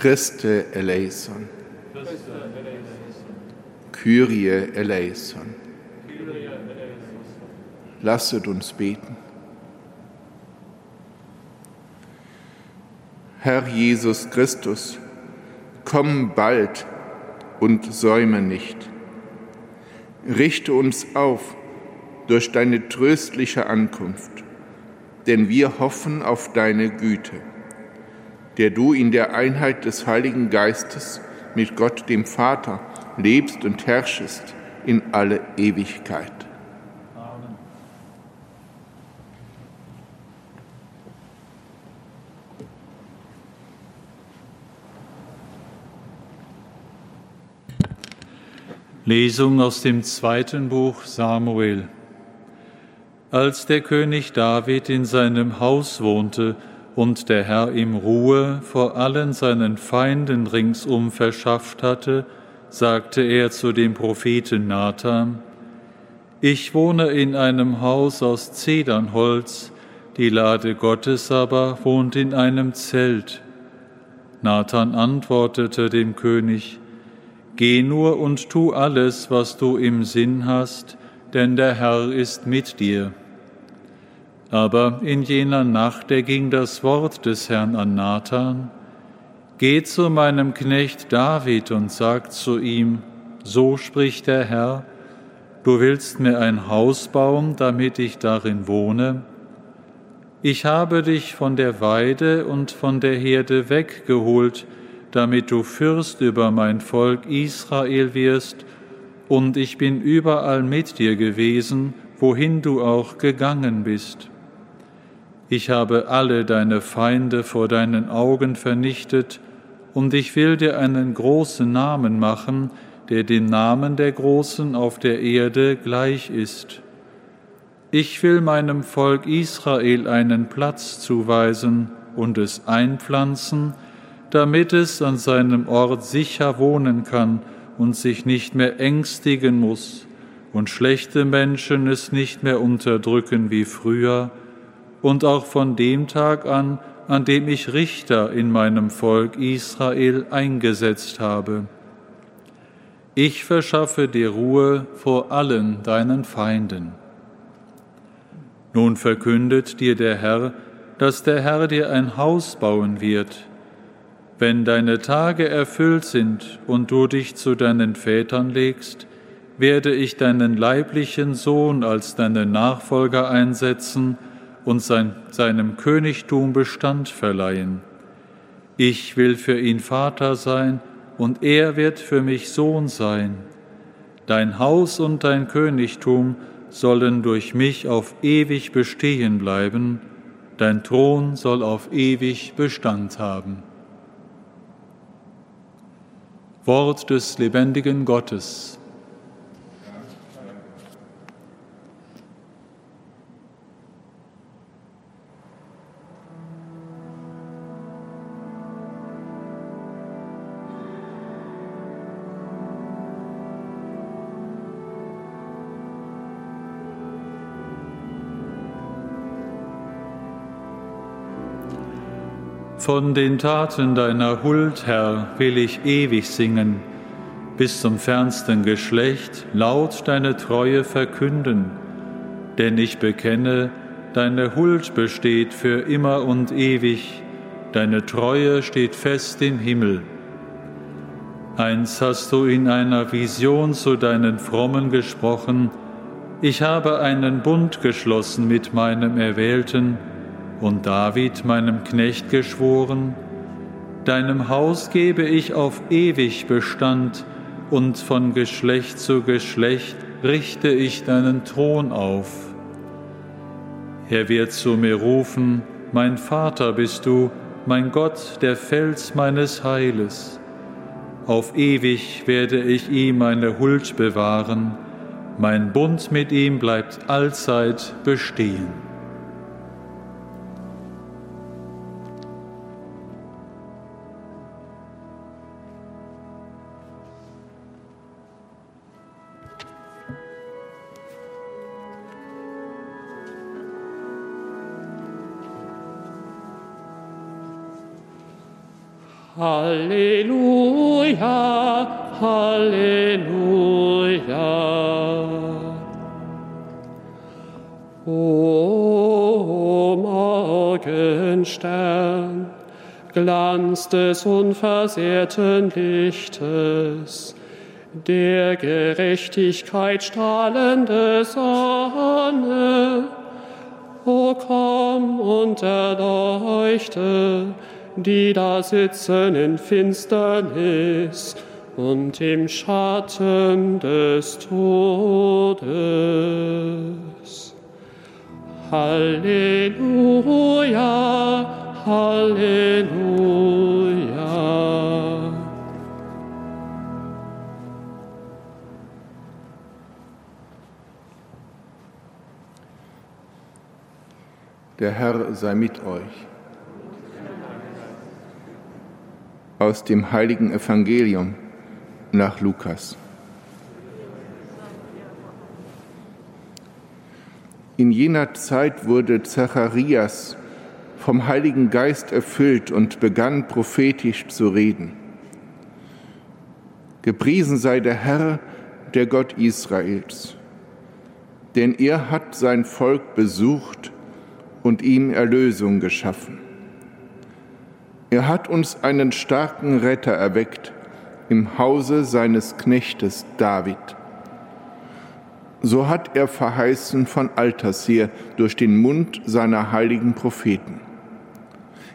Christe eleison. Kyrie eleison. Lasset uns beten. Herr Jesus Christus, komm bald und säume nicht. Richte uns auf durch deine tröstliche Ankunft, denn wir hoffen auf deine Güte, der du in der Einheit des Heiligen Geistes mit Gott dem Vater lebst und herrschest in alle Ewigkeit. Lesung aus dem zweiten Buch Samuel. Als der König David in seinem Haus wohnte und der Herr ihm Ruhe vor allen seinen Feinden ringsum verschafft hatte, sagte er zu dem Propheten Nathan, Ich wohne in einem Haus aus Zedernholz, die Lade Gottes aber wohnt in einem Zelt. Nathan antwortete dem König, Geh nur und tu alles, was du im Sinn hast, denn der Herr ist mit dir. Aber in jener Nacht erging das Wort des Herrn an Nathan, Geh zu meinem Knecht David und sag zu ihm, so spricht der Herr, du willst mir ein Haus bauen, damit ich darin wohne? Ich habe dich von der Weide und von der Herde weggeholt, damit du Fürst über mein Volk Israel wirst, und ich bin überall mit dir gewesen, wohin du auch gegangen bist. Ich habe alle deine Feinde vor deinen Augen vernichtet, und ich will dir einen großen Namen machen, der dem Namen der Großen auf der Erde gleich ist. Ich will meinem Volk Israel einen Platz zuweisen und es einpflanzen, damit es an seinem Ort sicher wohnen kann und sich nicht mehr ängstigen muss und schlechte Menschen es nicht mehr unterdrücken wie früher, und auch von dem Tag an, an dem ich Richter in meinem Volk Israel eingesetzt habe. Ich verschaffe dir Ruhe vor allen deinen Feinden. Nun verkündet dir der Herr, dass der Herr dir ein Haus bauen wird. Wenn deine Tage erfüllt sind und du dich zu deinen Vätern legst, werde ich deinen leiblichen Sohn als deinen Nachfolger einsetzen und sein, seinem Königtum Bestand verleihen. Ich will für ihn Vater sein und er wird für mich Sohn sein. Dein Haus und dein Königtum sollen durch mich auf ewig bestehen bleiben, dein Thron soll auf ewig Bestand haben. Wort des lebendigen Gottes. Von den Taten deiner Huld, Herr, will ich ewig singen, bis zum fernsten Geschlecht laut deine Treue verkünden. Denn ich bekenne, deine Huld besteht für immer und ewig, deine Treue steht fest im Himmel. Eins hast du in einer Vision zu deinen Frommen gesprochen, ich habe einen Bund geschlossen mit meinem Erwählten, und David, meinem Knecht, geschworen, Deinem Haus gebe ich auf ewig Bestand, und von Geschlecht zu Geschlecht richte ich deinen Thron auf. Er wird zu mir rufen, mein Vater bist du, mein Gott, der Fels meines Heiles. Auf ewig werde ich ihm meine Huld bewahren, mein Bund mit ihm bleibt allzeit bestehen. Halleluja, Halleluja. O Morgenstern, Glanz des unversehrten Lichtes, der Gerechtigkeit strahlende Sonne, O komm und erleuchte, die da sitzen in Finsternis und im Schatten des Todes. Halleluja, Halleluja. Der Herr sei mit euch. Aus dem heiligen Evangelium nach Lukas. In jener Zeit wurde Zacharias vom Heiligen Geist erfüllt und begann prophetisch zu reden. Gepriesen sei der Herr, der Gott Israels, denn er hat sein Volk besucht und ihm Erlösung geschaffen. Er hat uns einen starken Retter erweckt im Hause seines Knechtes David. So hat er verheißen von alters her durch den Mund seiner heiligen Propheten.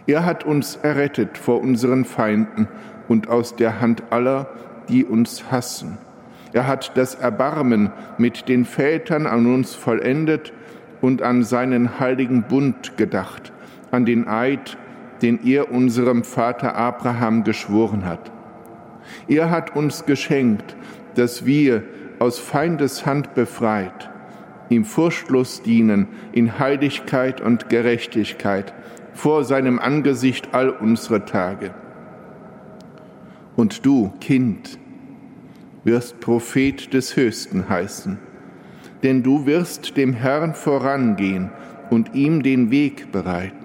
Er hat uns errettet vor unseren Feinden und aus der Hand aller, die uns hassen. Er hat das Erbarmen mit den Vätern an uns vollendet und an seinen heiligen Bund gedacht, an den Eid, den er unserem Vater Abraham geschworen hat. Er hat uns geschenkt, dass wir aus Feindes Hand befreit, ihm furchtlos dienen in Heiligkeit und Gerechtigkeit vor seinem Angesicht all unsere Tage. Und du, Kind, wirst Prophet des Höchsten heißen, denn du wirst dem Herrn vorangehen und ihm den Weg bereiten.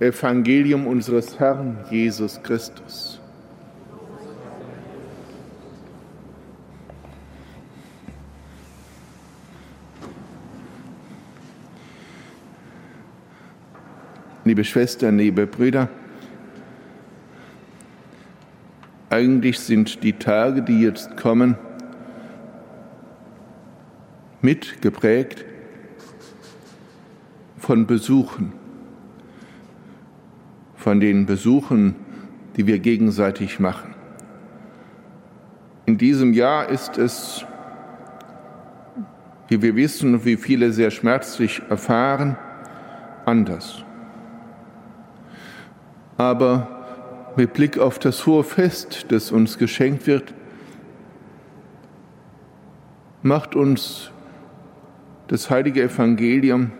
Evangelium unseres Herrn Jesus Christus. Liebe Schwestern, liebe Brüder, eigentlich sind die Tage, die jetzt kommen, mitgeprägt von Besuchen von den Besuchen, die wir gegenseitig machen. In diesem Jahr ist es, wie wir wissen und wie viele sehr schmerzlich erfahren, anders. Aber mit Blick auf das hohe Fest, das uns geschenkt wird, macht uns das heilige Evangelium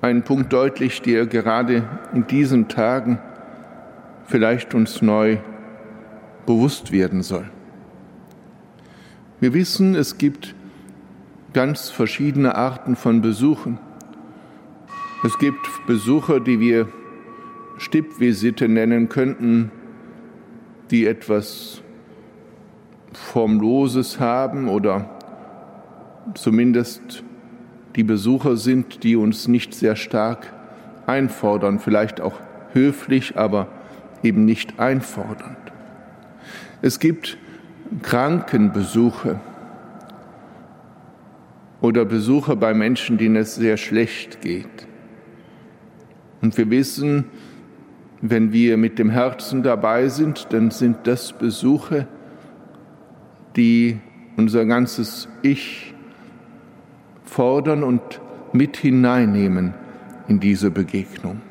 einen Punkt deutlich, der gerade in diesen Tagen vielleicht uns neu bewusst werden soll. Wir wissen, es gibt ganz verschiedene Arten von Besuchen. Es gibt Besucher, die wir Stippvisite nennen könnten, die etwas Formloses haben oder zumindest die Besucher sind, die uns nicht sehr stark einfordern, vielleicht auch höflich, aber eben nicht einfordernd. Es gibt Krankenbesuche oder Besuche bei Menschen, denen es sehr schlecht geht. Und wir wissen, wenn wir mit dem Herzen dabei sind, dann sind das Besuche, die unser ganzes Ich fordern und mit hineinnehmen in diese Begegnung.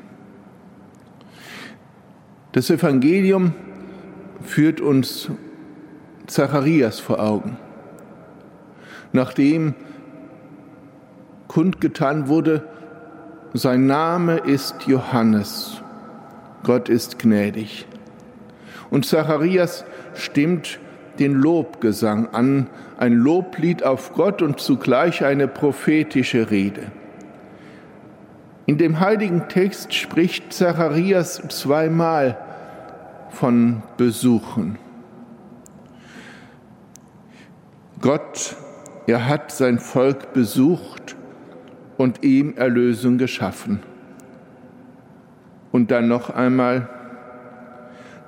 Das Evangelium führt uns Zacharias vor Augen. Nachdem kundgetan wurde, sein Name ist Johannes, Gott ist gnädig. Und Zacharias stimmt den Lobgesang an, ein Loblied auf Gott und zugleich eine prophetische Rede. In dem heiligen Text spricht Zacharias zweimal von Besuchen. Gott, er hat sein Volk besucht und ihm Erlösung geschaffen. Und dann noch einmal,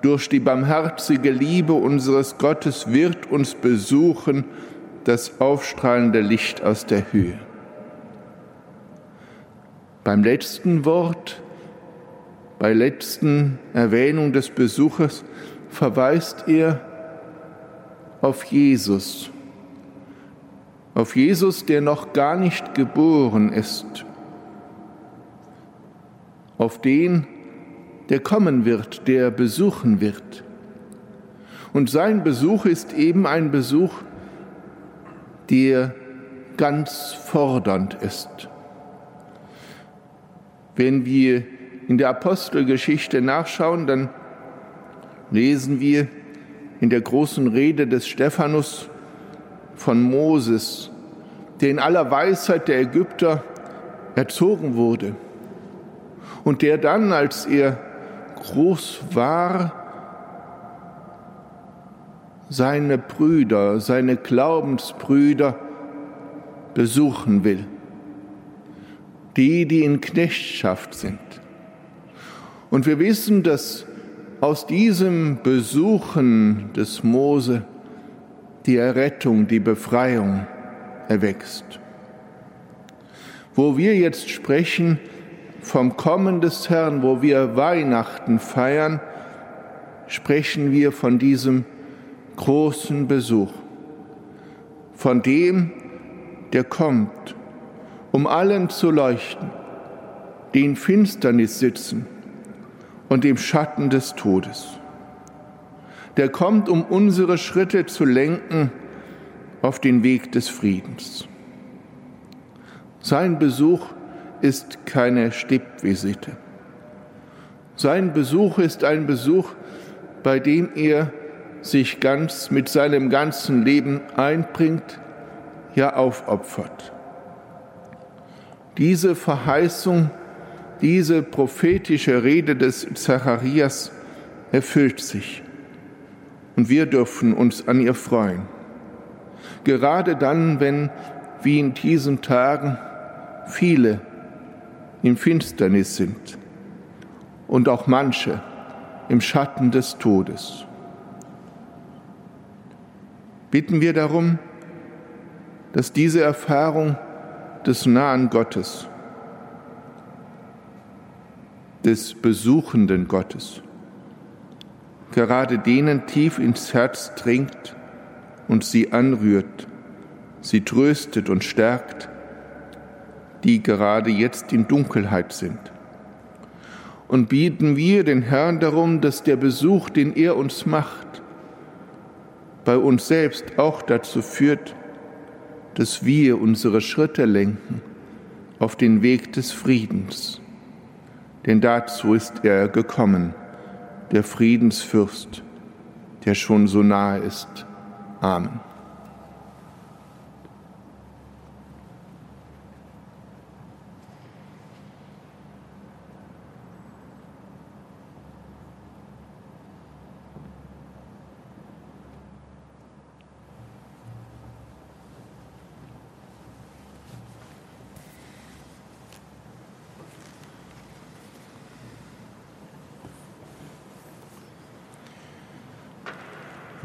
durch die barmherzige Liebe unseres Gottes wird uns besuchen das aufstrahlende Licht aus der Höhe. Beim letzten Wort, bei letzten Erwähnung des Besuches verweist er auf Jesus, auf Jesus, der noch gar nicht geboren ist, auf den, der kommen wird, der besuchen wird. Und sein Besuch ist eben ein Besuch, der ganz fordernd ist. Wenn wir in der Apostelgeschichte nachschauen, dann lesen wir in der großen Rede des Stephanus von Moses, der in aller Weisheit der Ägypter erzogen wurde und der dann, als er groß war, seine Brüder, seine Glaubensbrüder besuchen will. Die, die in Knechtschaft sind. Und wir wissen, dass aus diesem Besuchen des Mose die Errettung, die Befreiung erwächst. Wo wir jetzt sprechen, vom Kommen des Herrn, wo wir Weihnachten feiern, sprechen wir von diesem großen Besuch, von dem, der kommt, um allen zu leuchten, die in Finsternis sitzen und im Schatten des Todes. Der kommt, um unsere Schritte zu lenken auf den Weg des Friedens. Sein Besuch ist keine Stippvisite. Sein Besuch ist ein Besuch, bei dem er sich ganz mit seinem ganzen Leben einbringt, ja aufopfert. Diese Verheißung, diese prophetische Rede des Zacharias erfüllt sich und wir dürfen uns an ihr freuen. Gerade dann, wenn, wie in diesen Tagen, viele in Finsternis sind und auch manche im Schatten des Todes. bitten wir darum, dass diese Erfahrung des nahen Gottes, des besuchenden Gottes, gerade denen tief ins Herz dringt und sie anrührt, sie tröstet und stärkt, die gerade jetzt in Dunkelheit sind. Und bieten wir den Herrn darum, dass der Besuch, den er uns macht, bei uns selbst auch dazu führt, dass wir unsere Schritte lenken auf den Weg des Friedens. Denn dazu ist er gekommen, der Friedensfürst, der schon so nahe ist. Amen.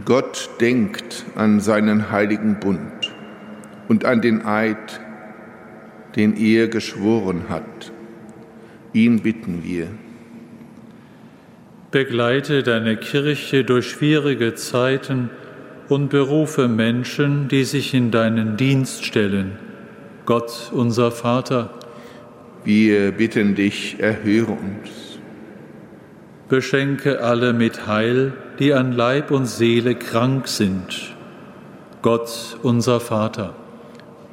Gott denkt an seinen heiligen Bund und an den Eid, den er geschworen hat. Ihn bitten wir. Begleite deine Kirche durch schwierige Zeiten und berufe Menschen, die sich in deinen Dienst stellen. Gott, unser Vater. Wir bitten dich, erhöre uns beschenke alle mit Heil, die an Leib und Seele krank sind. Gott, unser Vater.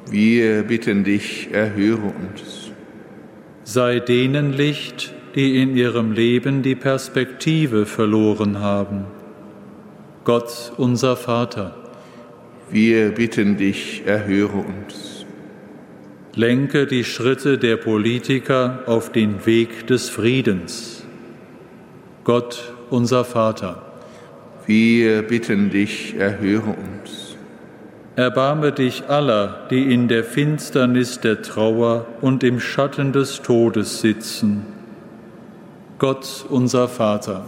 Wir bitten dich, erhöre uns. Sei denen Licht, die in ihrem Leben die Perspektive verloren haben. Gott, unser Vater. Wir bitten dich, erhöre uns. Lenke die Schritte der Politiker auf den Weg des Friedens. Gott, unser Vater. Wir bitten dich, erhöre uns. Erbarme dich aller, die in der Finsternis der Trauer und im Schatten des Todes sitzen. Gott, unser Vater.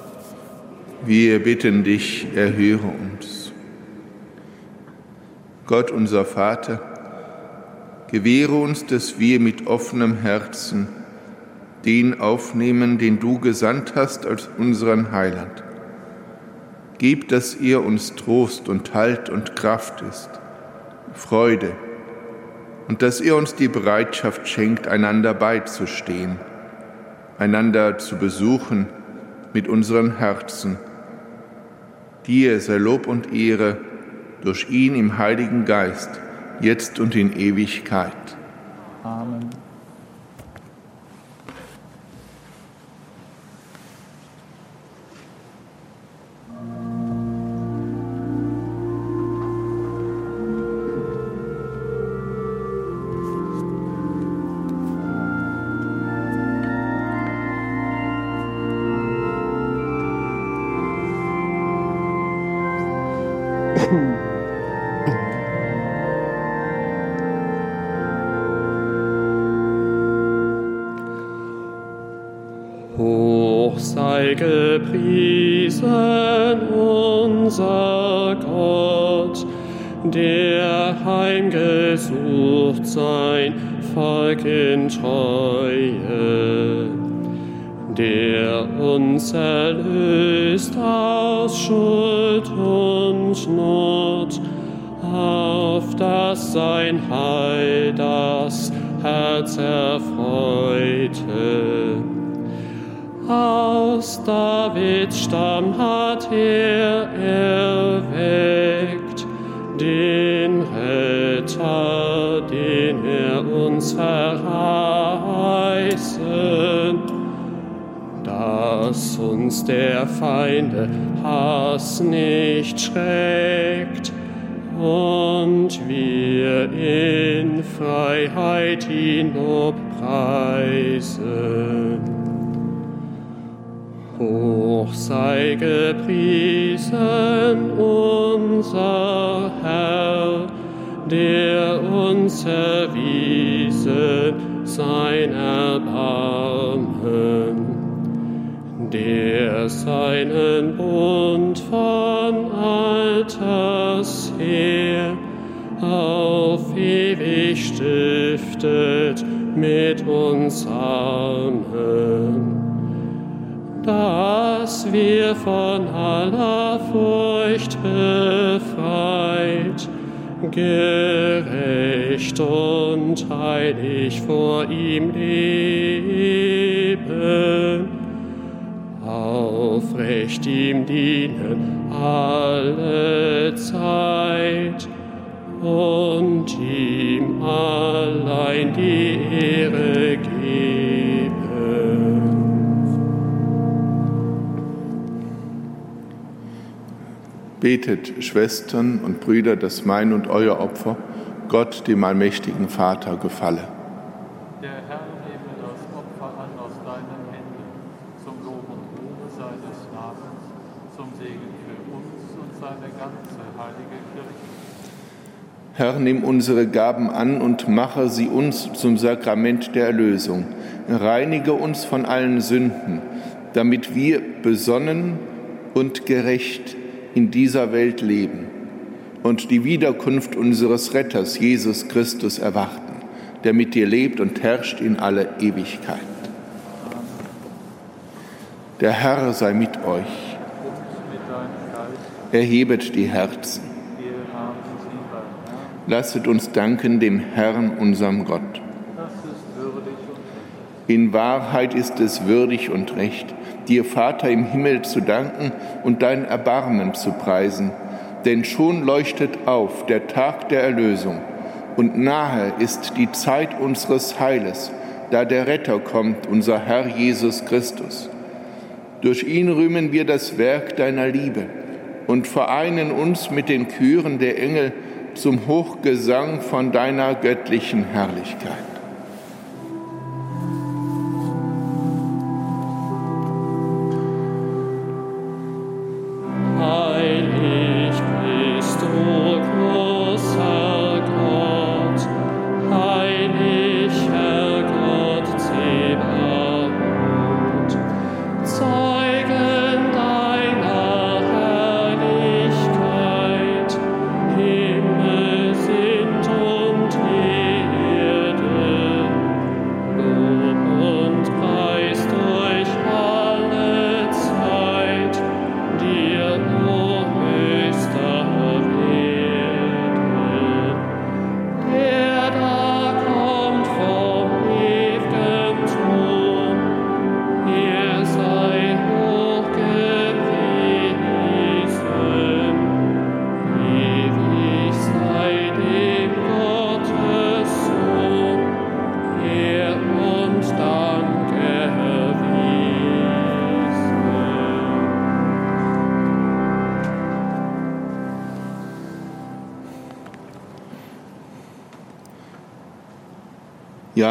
Wir bitten dich, erhöre uns. Gott, unser Vater, gewähre uns, dass wir mit offenem Herzen den aufnehmen, den du gesandt hast als unseren Heiland. Gib, dass er uns Trost und Halt und Kraft ist, Freude, und dass er uns die Bereitschaft schenkt, einander beizustehen, einander zu besuchen mit unseren Herzen. Dir sei Lob und Ehre durch ihn im Heiligen Geist, jetzt und in Ewigkeit. Amen. Hoch sei gepriesen unser Gott, der heimgesucht sein Volk in Treue, der uns erlöst aus Schuld und Not, auf dass sein Heil das Herz erfreute aus Davids Stamm hat er erweckt, den Retter, den er uns verheißen, dass uns der Feinde Hass nicht schreckt und wir in Freiheit ihn lobpreisen. Hoch sei gepriesen unser Herr, der uns erwiesen sein Erbarmen, der seinen Bund von alters her auf ewig stiftet mit uns Armen, dass wir von aller Furcht befreit, gerecht und heilig vor ihm leben, aufrecht ihm dienen alle Zeit und ihm allein die Betet, Schwestern und Brüder, dass mein und euer Opfer Gott, dem allmächtigen Vater, gefalle. Der Herr nehme das Opfer an aus deinen Händen, zum Lob und Ruhe seines Namens, zum Segen für uns und seine ganze heilige Kirche. Herr, nimm unsere Gaben an und mache sie uns zum Sakrament der Erlösung. Reinige uns von allen Sünden, damit wir besonnen und gerecht in dieser Welt leben und die Wiederkunft unseres Retters Jesus Christus erwarten, der mit dir lebt und herrscht in alle Ewigkeit. Der Herr sei mit euch. Erhebet die Herzen. Lasset uns danken dem Herrn, unserem Gott. In Wahrheit ist es würdig und recht, dir, Vater im Himmel, zu danken und dein Erbarmen zu preisen. Denn schon leuchtet auf der Tag der Erlösung und nahe ist die Zeit unseres Heiles, da der Retter kommt, unser Herr Jesus Christus. Durch ihn rühmen wir das Werk deiner Liebe und vereinen uns mit den Chören der Engel zum Hochgesang von deiner göttlichen Herrlichkeit.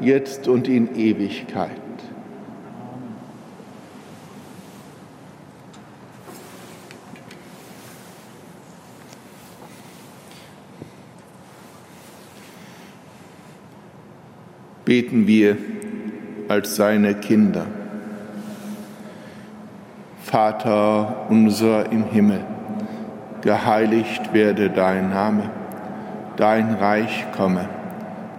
jetzt und in Ewigkeit. beten wir als seine Kinder. Vater unser im Himmel, geheiligt werde dein Name, dein Reich komme,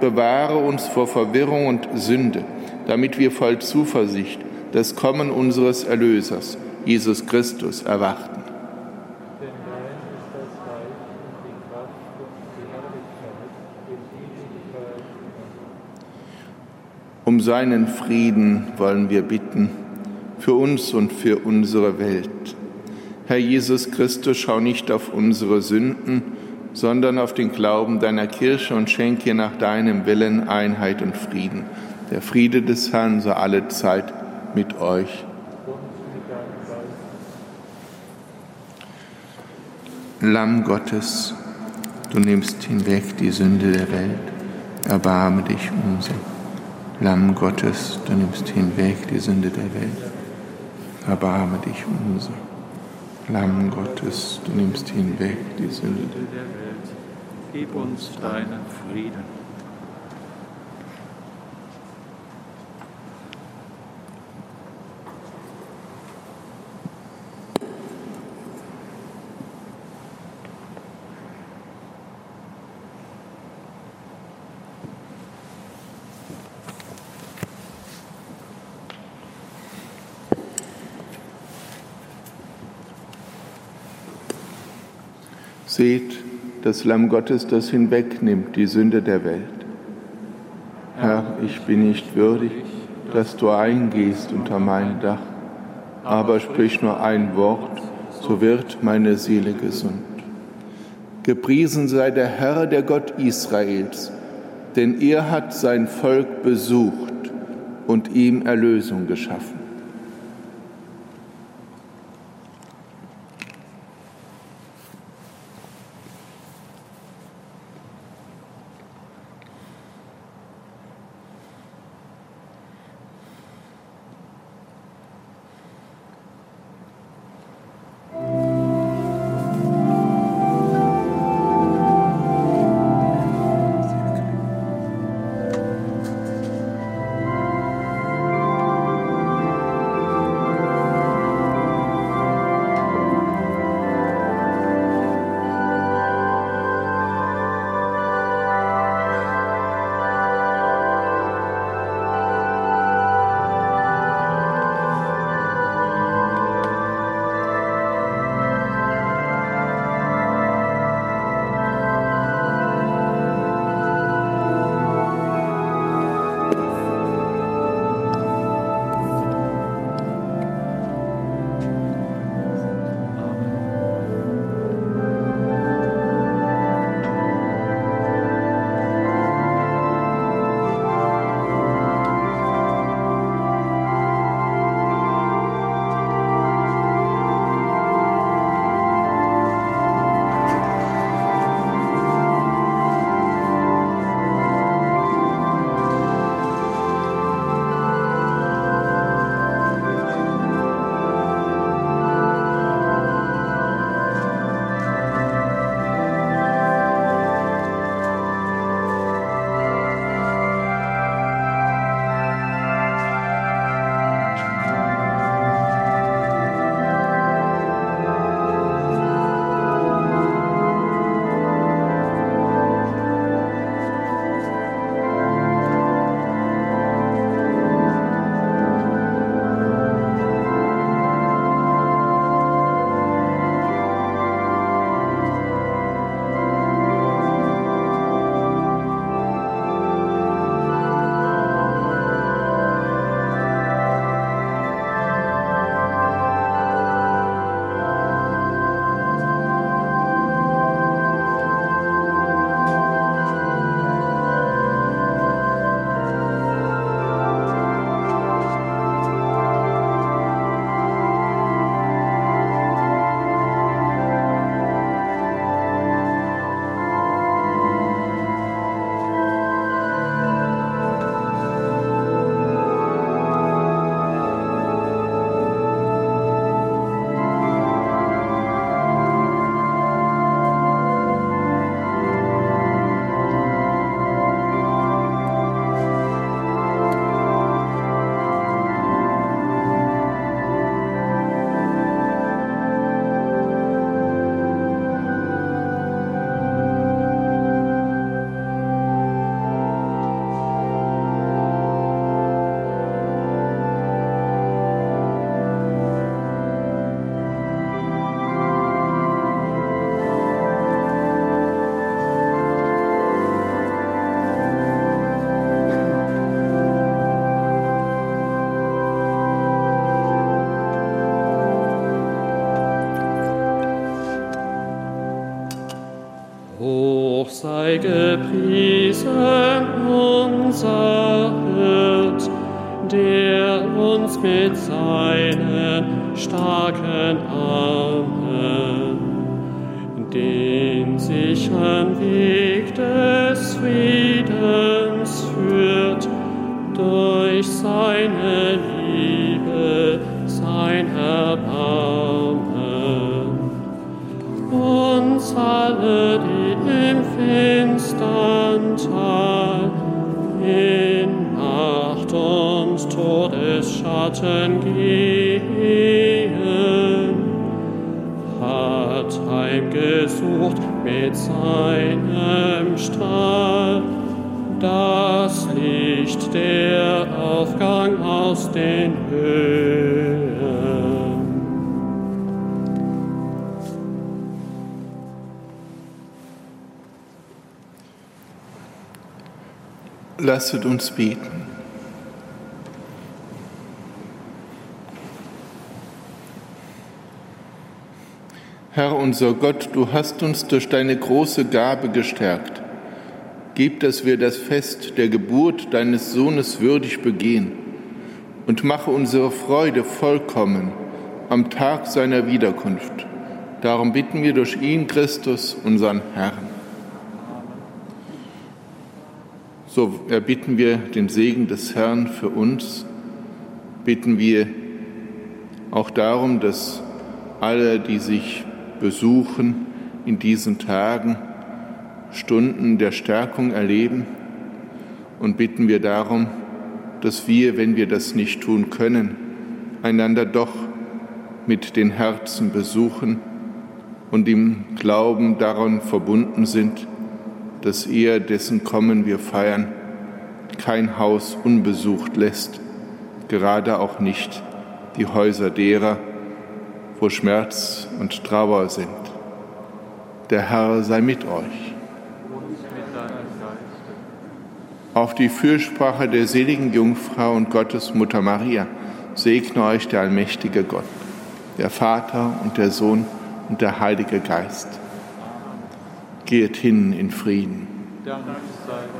Bewahre uns vor Verwirrung und Sünde, damit wir voll Zuversicht das Kommen unseres Erlösers, Jesus Christus, erwarten. Um seinen Frieden wollen wir bitten, für uns und für unsere Welt. Herr Jesus Christus, schau nicht auf unsere Sünden, sondern auf den Glauben deiner Kirche und schenke ihr nach deinem Willen Einheit und Frieden. Der Friede des Herrn sei alle Zeit mit euch. Lamm Gottes, du nimmst hinweg die Sünde der Welt, erbarme dich unser. Lamm Gottes, du nimmst hinweg die Sünde der Welt. Erbarme dich unser. Lamm Gottes, du nimmst hinweg die Sünde der Welt. Gib uns deinen Frieden. Seht das Lamm Gottes, das hinwegnimmt die Sünde der Welt. Herr, ich bin nicht würdig, dass du eingehst unter mein Dach, aber sprich nur ein Wort, so wird meine Seele gesund. Gepriesen sei der Herr, der Gott Israels, denn er hat sein Volk besucht und ihm Erlösung geschaffen. Das Licht der Aufgang aus den Höhen. Lasset uns beten. Herr unser Gott, du hast uns durch deine große Gabe gestärkt. Gib, dass wir das Fest der Geburt deines Sohnes würdig begehen und mache unsere Freude vollkommen am Tag seiner Wiederkunft. Darum bitten wir durch ihn, Christus, unseren Herrn. So erbitten wir den Segen des Herrn für uns, bitten wir auch darum, dass alle, die sich besuchen in diesen Tagen, Stunden der Stärkung erleben und bitten wir darum, dass wir, wenn wir das nicht tun können, einander doch mit den Herzen besuchen und im Glauben daran verbunden sind, dass er, dessen Kommen wir feiern, kein Haus unbesucht lässt, gerade auch nicht die Häuser derer, wo Schmerz und Trauer sind. Der Herr sei mit euch. Auf die Fürsprache der seligen Jungfrau und Gottes Mutter Maria segne euch der allmächtige Gott, der Vater und der Sohn und der Heilige Geist. Geht hin in Frieden. Dank sei.